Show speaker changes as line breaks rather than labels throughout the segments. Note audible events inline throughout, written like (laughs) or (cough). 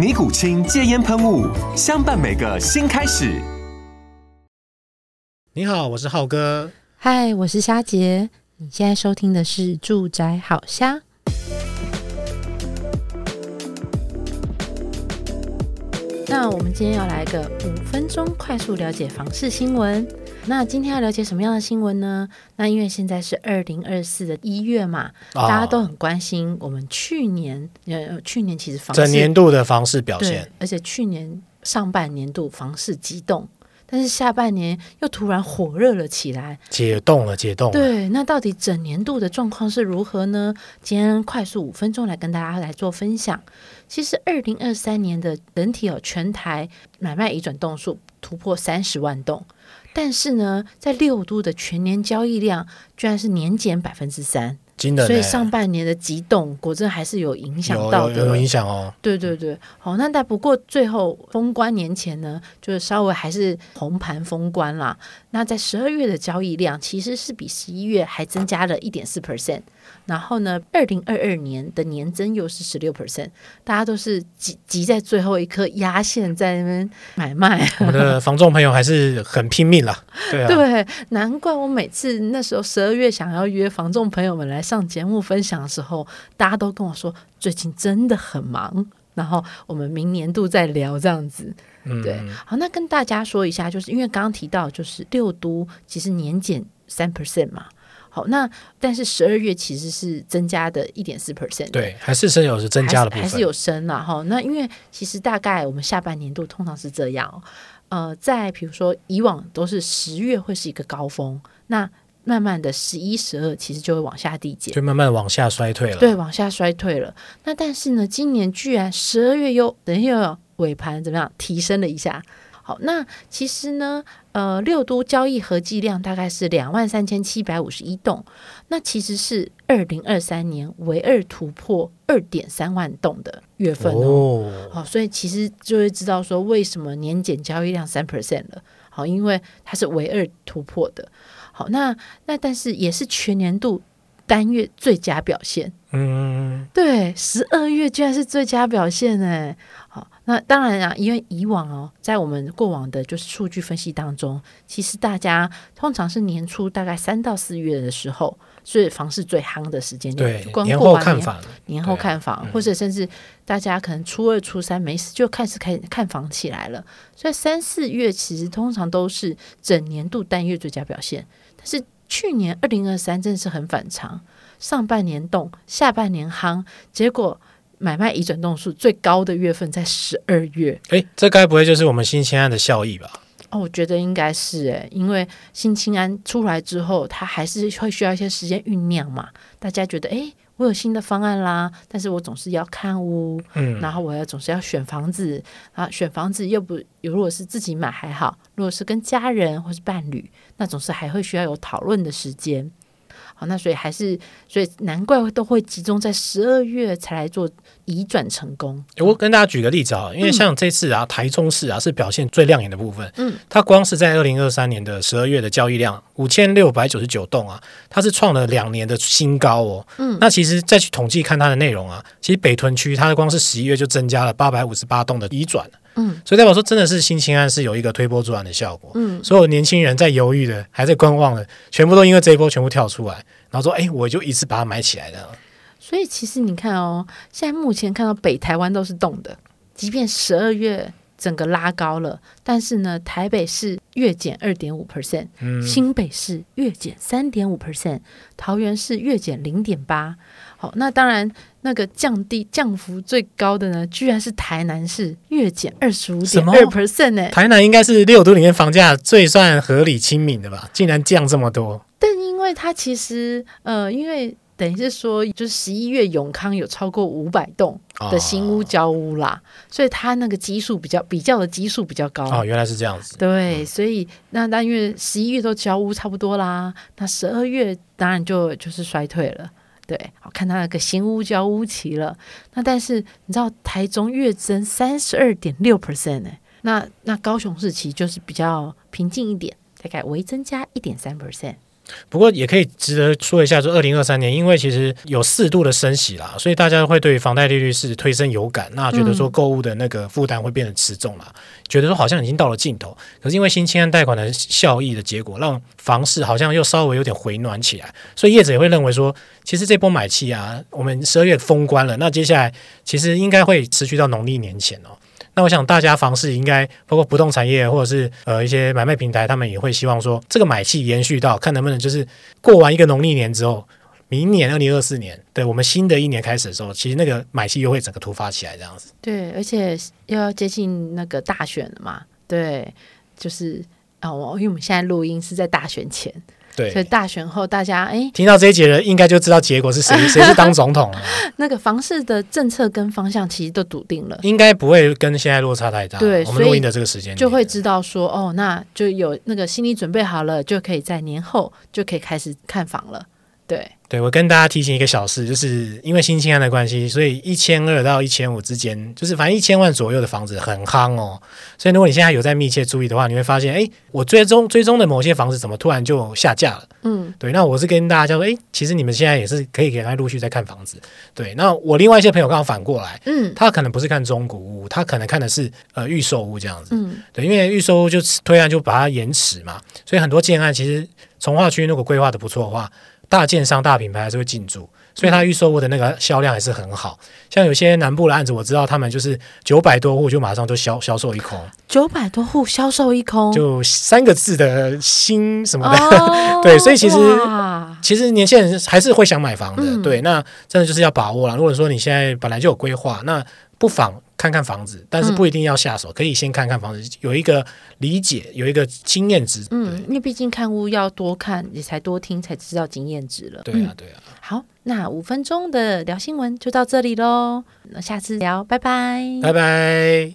尼古清戒烟喷雾，相伴每个新开始。
你好，我是浩哥。
嗨，我是虾杰。你现在收听的是《住宅好瞎》。那我们今天要来个五分钟快速了解房事新闻。那今天要了解什么样的新闻呢？那因为现在是二零二四的一月嘛，哦，大家都很关心我们去年呃，去年其实
整年度的房市表现，
而且去年上半年度房市激动，但是下半年又突然火热了起来，
解冻了，解冻了。
对，那到底整年度的状况是如何呢？今天快速五分钟来跟大家来做分享。其实，二零二三年的整体有全台买卖移转动数突破三十万栋，但是呢，在六都的全年交易量居然是年减百分之三。所以上半年的急冻果真还是有影响到的，
有，影响哦。
对对对，好，那但不过最后封关年前呢，就是稍微还是红盘封关啦。那在十二月的交易量其实是比十一月还增加了一点四 percent。然后呢，二零二二年的年增又是十六 percent，大家都是挤挤在最后一刻压线在那边买卖。
我们的房仲朋友还是很拼命啦，对啊，(laughs)
对，难怪我每次那时候十二月想要约房仲朋友们来上节目分享的时候，大家都跟我说最近真的很忙，然后我们明年度再聊这样子。嗯，对，好，那跟大家说一下，就是因为刚刚提到就是六都其实年减三 percent 嘛。好，那但是十二月其实是增加的一点四 percent，
对，还是升有是增加的部分，
还是有升了哈。那因为其实大概我们下半年度通常是这样，呃，在比如说以往都是十月会是一个高峰，那慢慢的十一、十二其实就会往下递减，
就慢慢往下衰退了，
对，往下衰退了。那但是呢，今年居然十二月又等于又尾盘怎么样提升了一下。好，那其实呢，呃，六都交易合计量大概是两万三千七百五十一栋，那其实是二零二三年唯二突破二点三万栋的月份哦。哦。好，所以其实就会知道说，为什么年减交易量三 percent 了。好，因为它是唯二突破的。好，那那但是也是全年度单月最佳表现。嗯，对，十二月居然是最佳表现哎。好。那当然啊，因为以往哦，在我们过往的就是数据分析当中，其实大家通常是年初大概三到四月的时候，是房市最夯的时间点。
对，年后看房，
年后看房，或者甚至大家可能初二、初三没事就开始开看房起来了。所以三四月其实通常都是整年度单月最佳表现。但是去年二零二三真的是很反常，上半年动，下半年夯，结果。买卖移转栋数最高的月份在十二月，
诶，这该不会就是我们新青安的效益吧？
哦，我觉得应该是诶，因为新青安出来之后，它还是会需要一些时间酝酿嘛。大家觉得，诶，我有新的方案啦，但是我总是要看屋，嗯，然后我要总是要选房子啊，选房子又不，如果是自己买还好，如果是跟家人或是伴侣，那总是还会需要有讨论的时间。好，那所以还是，所以难怪都会集中在十二月才来做移转成功。
我跟大家举个例子啊，因为像这次啊，嗯、台中市啊是表现最亮眼的部分。嗯，它光是在二零二三年的十二月的交易量五千六百九十九栋啊，它是创了两年的新高哦。嗯，那其实再去统计看它的内容啊，其实北屯区它的光是十一月就增加了八百五十八栋的移转。嗯，所以代表说真的是新青安是有一个推波助澜的效果。嗯，所有年轻人在犹豫的，还在观望的，全部都因为这一波全部跳出来，然后说：“哎，我就一次把它买起来了。”
所以其实你看哦，现在目前看到北台湾都是动的，即便十二月整个拉高了，但是呢，台北市月减二点五 percent，新北市月减三点五 percent，桃园市月减零点八。好，那当然那个降低降幅最高的呢，居然是台南市月减二十五点二 percent 呢。
台南应该是六都里面房价最算合理亲民的吧？竟然降这么多。
但因为它其实呃，因为。等于是说，就是十一月永康有超过五百栋的新屋交屋啦，哦、所以它那个基数比较比较的基数比较高
哦，原来是这样子。
对，嗯、所以那那因为十一月都交屋差不多啦，那十二月当然就就是衰退了。对，好看它那个新屋交屋期了。那但是你知道台中月增三十二点六 percent 呢？那那高雄市期就是比较平静一点，大概微增加一点三 percent。
不过也可以值得说一下，说二零二三年，因为其实有适度的升息啦，所以大家会对房贷利率是推升有感，那觉得说购物的那个负担会变得持重啦，嗯、觉得说好像已经到了尽头。可是因为新青安贷款的效益的结果，让房市好像又稍微有点回暖起来，所以业者也会认为说，其实这波买气啊，我们十二月封关了，那接下来其实应该会持续到农历年前哦。那我想，大家房市应该包括不动产业或者是呃一些买卖平台，他们也会希望说，这个买气延续到看能不能就是过完一个农历年之后，明年 (laughs) 二零二四年，对我们新的一年开始的时候，其实那个买气又会整个突发起来这样子。
对，而且又要接近那个大选了嘛，对，就是哦，因为我们现在录音是在大选前。
对，
所以大选后，大家哎，
听到这一节人应该就知道结果是谁，(laughs) 谁是当总统了。(laughs)
那个房市的政策跟方向其实都笃定了，
应该不会跟现在落差太大。对，我们录音的这个时间
就会知道说，哦，那就有那个心理准备好了，就可以在年后就可以开始看房了。对。
对，我跟大家提醒一个小事，就是因为新青安的关系，所以一千二到一千五之间，就是反正一千万左右的房子很夯哦。所以如果你现在有在密切注意的话，你会发现，哎，我追踪追踪的某些房子怎么突然就下架了？嗯，对。那我是跟大家说，哎，其实你们现在也是可以给他陆续在看房子。对，那我另外一些朋友刚好反过来，嗯，他可能不是看中古屋，他可能看的是呃预售屋这样子。嗯，对，因为预售屋就推案就把它延迟嘛，所以很多建案其实从化区如果规划的不错的话。大建商、大品牌还是会进驻，所以它预售屋的那个销量还是很好。像有些南部的案子，我知道他们就是九百多户就马上就销销售一空。
九百多户销售一空，
就三个字的新什么的，哦、(laughs) 对，所以其实其实年轻人还是会想买房的。嗯、对，那真的就是要把握了。如果说你现在本来就有规划，那不妨。看看房子，但是不一定要下手，嗯、可以先看看房子，有一个理解，有一个经验值。嗯，
因为毕竟看屋要多看，你才多听，才知道经验值了。
对啊，对啊。
好，那五分钟的聊新闻就到这里喽，那下次聊，拜拜，
拜拜。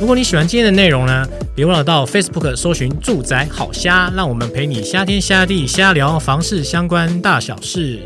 如果你喜欢今天的内容呢，别忘了到 Facebook 搜寻“住宅好瞎”，让我们陪你瞎天瞎地瞎聊房事相关大小事。